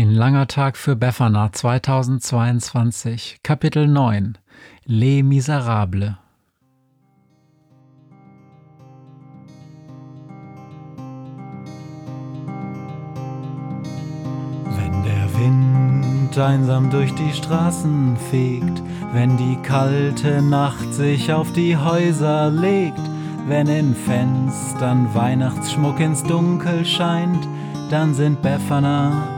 Ein langer Tag für Befana 2022, Kapitel 9 Les Miserables. Wenn der Wind einsam durch die Straßen fegt, wenn die kalte Nacht sich auf die Häuser legt, wenn in Fenstern Weihnachtsschmuck ins Dunkel scheint, dann sind Befana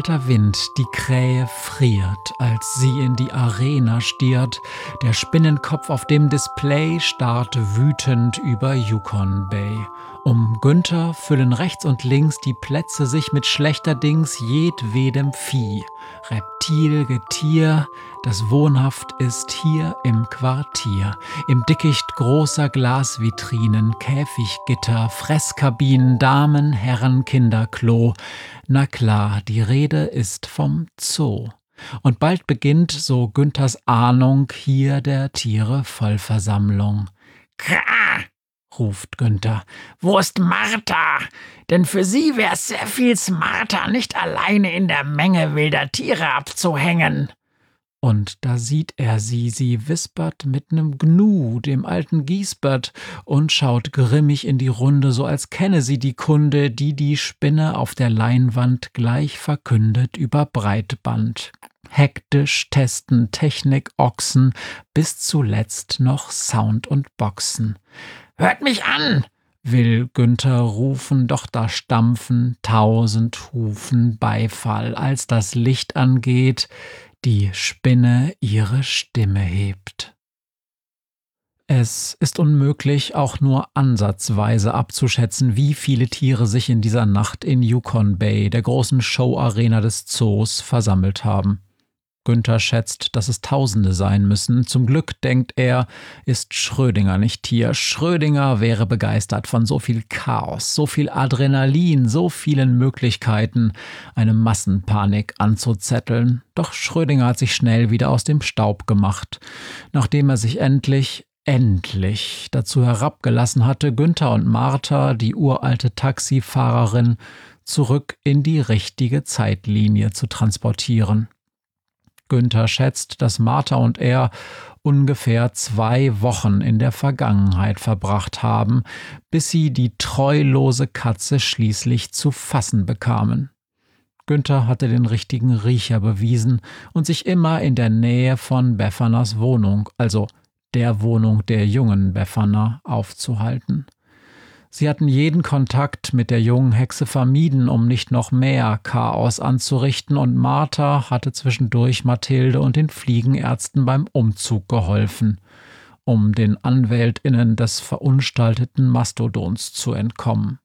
Kalter Wind, die Krähe friert, als sie in die Arena stiert. Der Spinnenkopf auf dem Display starrt wütend über Yukon Bay. Um Günther füllen rechts und links die Plätze sich mit schlechterdings jedwedem Vieh. Reptil, Getier, das wohnhaft ist hier im Quartier. Im Dickicht großer Glasvitrinen, Käfiggitter, Fresskabinen, Damen, Herren, Kinderklo. Na klar, die Rede ist vom Zoo. Und bald beginnt, so Günthers Ahnung, hier der Tiere Vollversammlung. Krah! Ruft Günther. Wo ist Martha? Denn für sie wär's sehr viel smarter, nicht alleine in der Menge wilder Tiere abzuhängen. Und da sieht er sie, sie wispert mit nem Gnu, dem alten Giesbert, und schaut grimmig in die Runde, so als kenne sie die Kunde, die die Spinne auf der Leinwand gleich verkündet über Breitband. Hektisch testen Technik Ochsen, bis zuletzt noch Sound und Boxen. Hört mich an! will Günther rufen, doch da stampfen tausend Hufen Beifall, als das Licht angeht, die Spinne ihre Stimme hebt. Es ist unmöglich, auch nur ansatzweise abzuschätzen, wie viele Tiere sich in dieser Nacht in Yukon Bay, der großen Showarena des Zoos, versammelt haben. Günther schätzt, dass es Tausende sein müssen. Zum Glück, denkt er, ist Schrödinger nicht hier. Schrödinger wäre begeistert von so viel Chaos, so viel Adrenalin, so vielen Möglichkeiten, eine Massenpanik anzuzetteln. Doch Schrödinger hat sich schnell wieder aus dem Staub gemacht, nachdem er sich endlich endlich dazu herabgelassen hatte, Günther und Martha, die uralte Taxifahrerin, zurück in die richtige Zeitlinie zu transportieren. Günther schätzt, dass Martha und er ungefähr zwei Wochen in der Vergangenheit verbracht haben, bis sie die treulose Katze schließlich zu fassen bekamen. Günther hatte den richtigen Riecher bewiesen und sich immer in der Nähe von Beffaners Wohnung, also der Wohnung der jungen Beffaner, aufzuhalten. Sie hatten jeden Kontakt mit der jungen Hexe vermieden, um nicht noch mehr Chaos anzurichten, und Martha hatte zwischendurch Mathilde und den Fliegenärzten beim Umzug geholfen, um den Anwältinnen des verunstalteten Mastodons zu entkommen.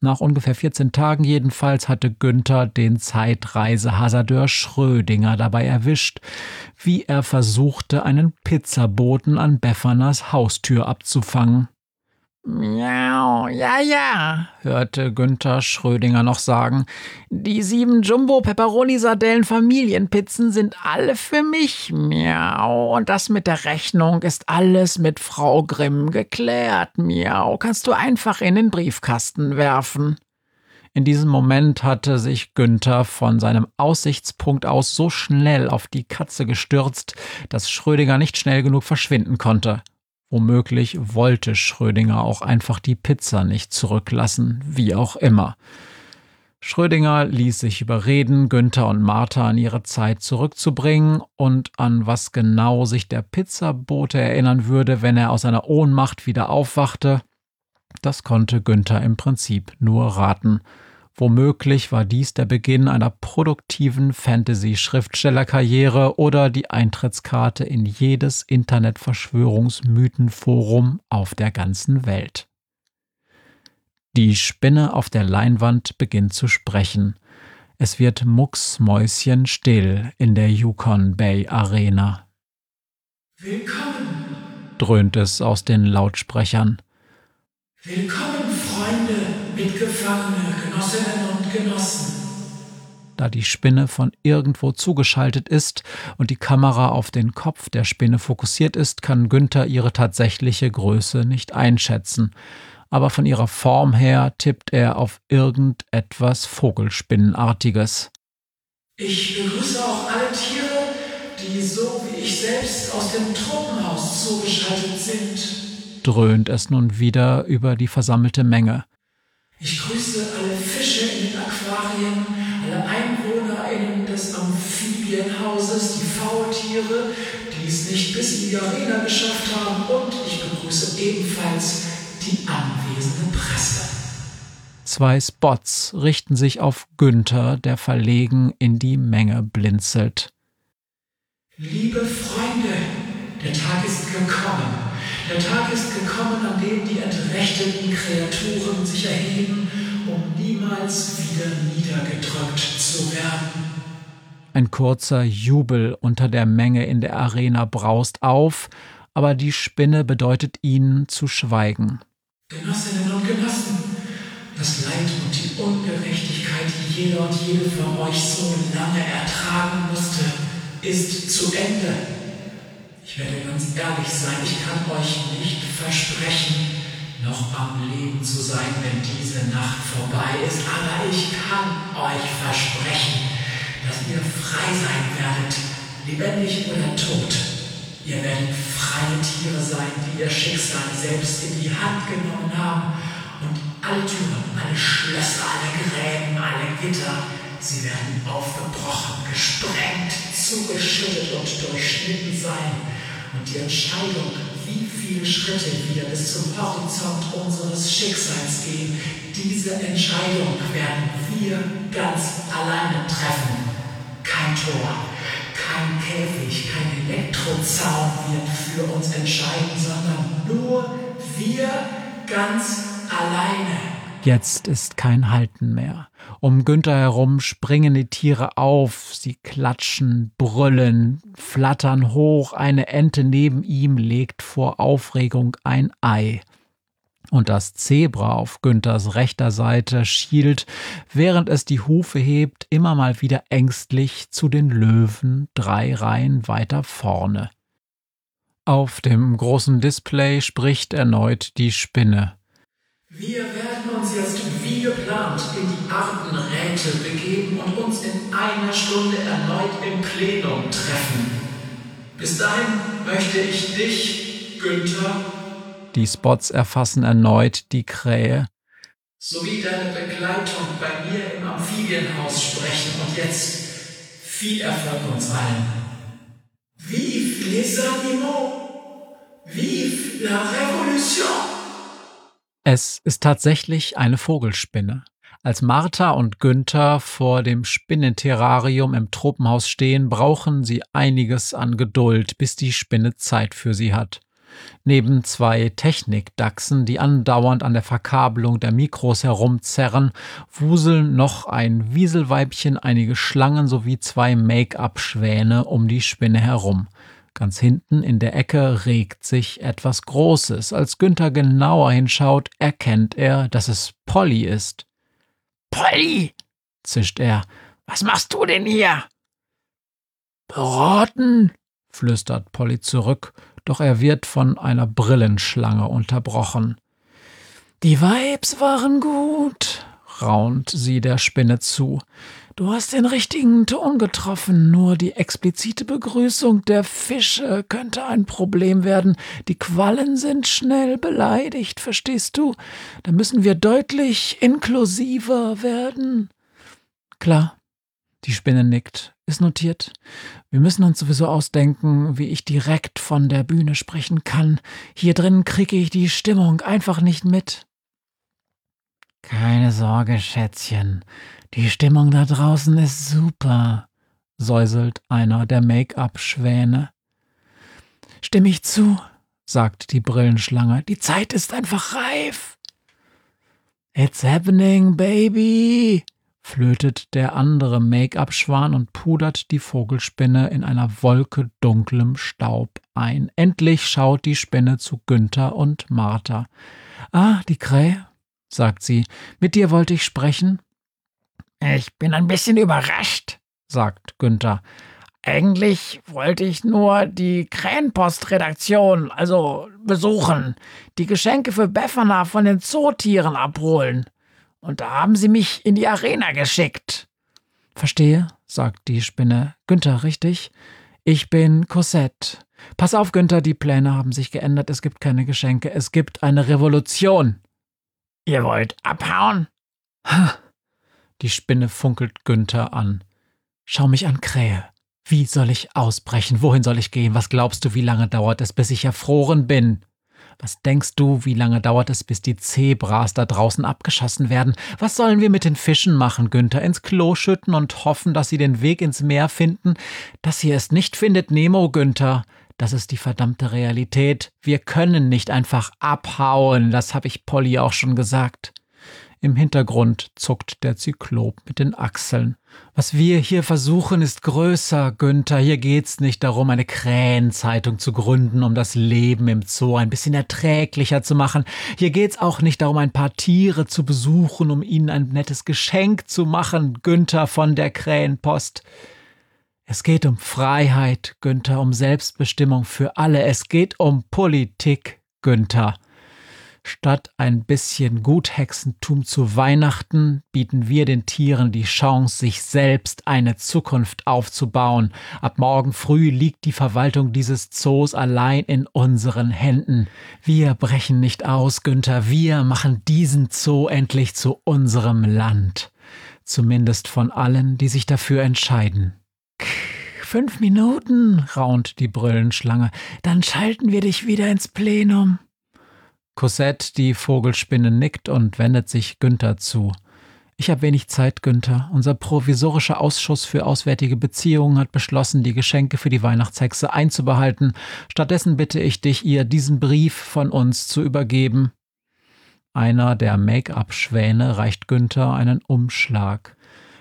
Nach ungefähr 14 Tagen jedenfalls hatte Günther den Zeitreisehasardeur Schrödinger dabei erwischt, wie er versuchte, einen Pizzaboten an Beffaners Haustür abzufangen. Miau, ja, ja, hörte Günther Schrödinger noch sagen. Die sieben Jumbo Pepperoni Sardellen Familienpizzen sind alle für mich. Miau. Und das mit der Rechnung ist alles mit Frau Grimm geklärt. Miau. Kannst du einfach in den Briefkasten werfen. In diesem Moment hatte sich Günther von seinem Aussichtspunkt aus so schnell auf die Katze gestürzt, dass Schrödinger nicht schnell genug verschwinden konnte. Womöglich wollte Schrödinger auch einfach die Pizza nicht zurücklassen, wie auch immer. Schrödinger ließ sich überreden, Günther und Martha an ihre Zeit zurückzubringen und an was genau sich der Pizzabote erinnern würde, wenn er aus seiner Ohnmacht wieder aufwachte. Das konnte Günther im Prinzip nur raten. Womöglich war dies der Beginn einer produktiven Fantasy-Schriftstellerkarriere oder die Eintrittskarte in jedes Internet-Verschwörungsmythenforum auf der ganzen Welt. Die Spinne auf der Leinwand beginnt zu sprechen. Es wird mucksmäuschenstill in der Yukon Bay Arena. Willkommen, dröhnt es aus den Lautsprechern. Willkommen, Freunde, Mitgefangene, Genossinnen und Genossen. Da die Spinne von irgendwo zugeschaltet ist und die Kamera auf den Kopf der Spinne fokussiert ist, kann Günther ihre tatsächliche Größe nicht einschätzen aber von ihrer Form her tippt er auf irgendetwas Vogelspinnenartiges. Ich begrüße auch alle Tiere, die so wie ich selbst aus dem Tropenhaus zugeschaltet sind, dröhnt es nun wieder über die versammelte Menge. Ich grüße alle Fische in den Aquarien, alle EinwohnerInnen des Amphibienhauses, die Faultiere, die es nicht bis in die Arena geschafft haben und ich begrüße ebenfalls die anwesende Presse. Zwei Spots richten sich auf Günther, der verlegen in die Menge blinzelt. Liebe Freunde, der Tag ist gekommen. Der Tag ist gekommen, an dem die entrechteten Kreaturen sich erheben, um niemals wieder niedergedrückt zu werden. Ein kurzer Jubel unter der Menge in der Arena braust auf, aber die Spinne bedeutet ihnen zu schweigen. Genossinnen und Genossen, das Leid und die Ungerechtigkeit, die jeder und jede von euch so lange ertragen musste, ist zu Ende. Ich werde ganz ehrlich sein, ich kann euch nicht versprechen, noch am Leben zu sein, wenn diese Nacht vorbei ist, aber ich kann euch versprechen, dass ihr frei sein werdet, lebendig oder tot. Ihr werdet freie Tiere sein, die ihr Schicksal selbst in die Hand genommen haben. Und alle Türen, alle Schlösser, alle Gräben, alle Gitter, sie werden aufgebrochen, gesprengt, zugeschüttet und durchschnitten sein. Und die Entscheidung, wie viele Schritte wir bis zum Horizont unseres Schicksals gehen, diese Entscheidung werden wir ganz alleine treffen. Kein Tor, kein Käfig, kein Elektrozaun wird für uns entscheiden, sondern nur wir ganz alleine. Jetzt ist kein Halten mehr. Um Günther herum springen die Tiere auf, sie klatschen, brüllen, flattern hoch, eine Ente neben ihm legt vor Aufregung ein Ei und das Zebra auf Günthers rechter Seite schielt, während es die Hufe hebt, immer mal wieder ängstlich zu den Löwen drei Reihen weiter vorne. Auf dem großen Display spricht erneut die Spinne. Wir werden uns jetzt wie geplant in die Artenräte begeben und uns in einer Stunde erneut im Plenum treffen. Bis dahin möchte ich dich, Günther, die Spots erfassen erneut die Krähe. Sowie deine Begleitung bei mir im Amphibienhaus sprechen und jetzt viel Erfolg uns allen. Vive les animaux! Vive la Révolution! Es ist tatsächlich eine Vogelspinne. Als Martha und Günther vor dem Spinnenterrarium im Tropenhaus stehen, brauchen sie einiges an Geduld, bis die Spinne Zeit für sie hat. Neben zwei Technikdachsen, die andauernd an der Verkabelung der Mikros herumzerren, wuseln noch ein Wieselweibchen, einige Schlangen sowie zwei Make-up-Schwäne um die Spinne herum. Ganz hinten in der Ecke regt sich etwas Großes. Als Günther genauer hinschaut, erkennt er, dass es Polly ist. Polly, zischt er, was machst du denn hier? Beraten, flüstert Polly zurück doch er wird von einer Brillenschlange unterbrochen. Die Vibes waren gut, raunt sie der Spinne zu. Du hast den richtigen Ton getroffen, nur die explizite Begrüßung der Fische könnte ein Problem werden. Die Quallen sind schnell beleidigt, verstehst du? Da müssen wir deutlich inklusiver werden. Klar. Die Spinne nickt. Ist notiert. Wir müssen uns sowieso ausdenken, wie ich direkt von der Bühne sprechen kann. Hier drin kriege ich die Stimmung einfach nicht mit. Keine Sorge, Schätzchen. Die Stimmung da draußen ist super, säuselt einer der Make-up-Schwäne. Stimm ich zu, sagt die Brillenschlange. Die Zeit ist einfach reif. It's happening, baby, flötet der andere Make-up-Schwan und pudert die Vogelspinne in einer Wolke dunklem Staub ein. Endlich schaut die Spinne zu Günther und Martha. Ah, die Krähe, sagt sie, mit dir wollte ich sprechen. Ich bin ein bisschen überrascht, sagt Günther. Eigentlich wollte ich nur die Krähenpostredaktion, also besuchen, die Geschenke für Befana von den Zootieren abholen. Und da haben sie mich in die Arena geschickt. Verstehe, sagt die Spinne. Günther, richtig? Ich bin Cosette. Pass auf, Günther, die Pläne haben sich geändert. Es gibt keine Geschenke. Es gibt eine Revolution. Ihr wollt abhauen? Die Spinne funkelt Günther an. Schau mich an, Krähe. Wie soll ich ausbrechen? Wohin soll ich gehen? Was glaubst du, wie lange dauert es, bis ich erfroren bin? Was denkst du, wie lange dauert es, bis die Zebras da draußen abgeschossen werden? Was sollen wir mit den Fischen machen, Günther? Ins Klo schütten und hoffen, dass sie den Weg ins Meer finden? Das hier ist nicht findet Nemo, Günther. Das ist die verdammte Realität. Wir können nicht einfach abhauen, das habe ich Polly auch schon gesagt. Im Hintergrund zuckt der Zyklop mit den Achseln. Was wir hier versuchen, ist größer, Günther. Hier geht's nicht darum, eine Krähenzeitung zu gründen, um das Leben im Zoo ein bisschen erträglicher zu machen. Hier geht's auch nicht darum, ein paar Tiere zu besuchen, um ihnen ein nettes Geschenk zu machen, Günther von der Krähenpost. Es geht um Freiheit, Günther, um Selbstbestimmung für alle. Es geht um Politik, Günther. Statt ein bisschen Guthexentum zu Weihnachten bieten wir den Tieren die Chance, sich selbst eine Zukunft aufzubauen. Ab morgen früh liegt die Verwaltung dieses Zoos allein in unseren Händen. Wir brechen nicht aus, Günther, wir machen diesen Zoo endlich zu unserem Land. Zumindest von allen, die sich dafür entscheiden. Fünf Minuten, raunt die Brillenschlange, dann schalten wir dich wieder ins Plenum. Cosette, die Vogelspinne, nickt und wendet sich Günther zu. Ich habe wenig Zeit, Günther. Unser provisorischer Ausschuss für Auswärtige Beziehungen hat beschlossen, die Geschenke für die Weihnachtshexe einzubehalten. Stattdessen bitte ich dich, ihr diesen Brief von uns zu übergeben. Einer der Make-up-Schwäne reicht Günther einen Umschlag.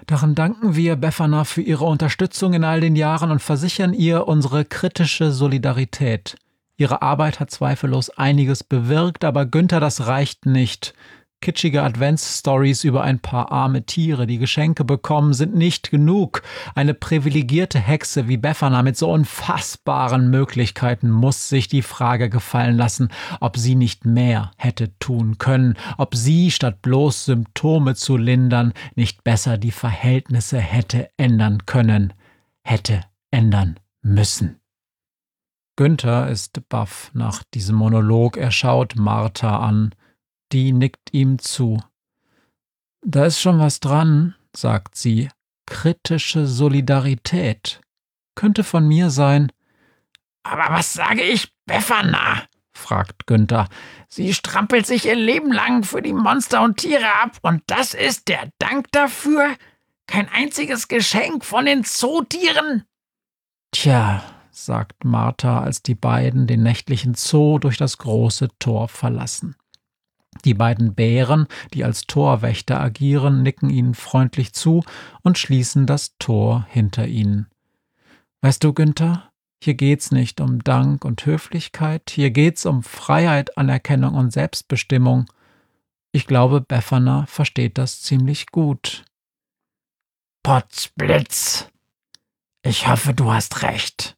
Darin danken wir Befana für ihre Unterstützung in all den Jahren und versichern ihr unsere kritische Solidarität. Ihre Arbeit hat zweifellos einiges bewirkt, aber Günther, das reicht nicht. Kitschige Adventsstories über ein paar arme Tiere, die Geschenke bekommen, sind nicht genug. Eine privilegierte Hexe wie Befana mit so unfassbaren Möglichkeiten muss sich die Frage gefallen lassen, ob sie nicht mehr hätte tun können, ob sie, statt bloß Symptome zu lindern, nicht besser die Verhältnisse hätte ändern können, hätte ändern müssen. Günther ist baff nach diesem Monolog. Er schaut Martha an. Die nickt ihm zu. Da ist schon was dran, sagt sie. Kritische Solidarität. Könnte von mir sein. Aber was sage ich, Befana? fragt Günther. Sie strampelt sich ihr Leben lang für die Monster und Tiere ab, und das ist der Dank dafür? Kein einziges Geschenk von den Zootieren? Tja, sagt Martha, als die beiden den nächtlichen Zoo durch das große Tor verlassen. Die beiden Bären, die als Torwächter agieren, nicken ihnen freundlich zu und schließen das Tor hinter ihnen. Weißt du, Günther, hier geht's nicht um Dank und Höflichkeit, hier geht's um Freiheit, Anerkennung und Selbstbestimmung. Ich glaube, Befana versteht das ziemlich gut. Potzblitz! Ich hoffe, du hast recht.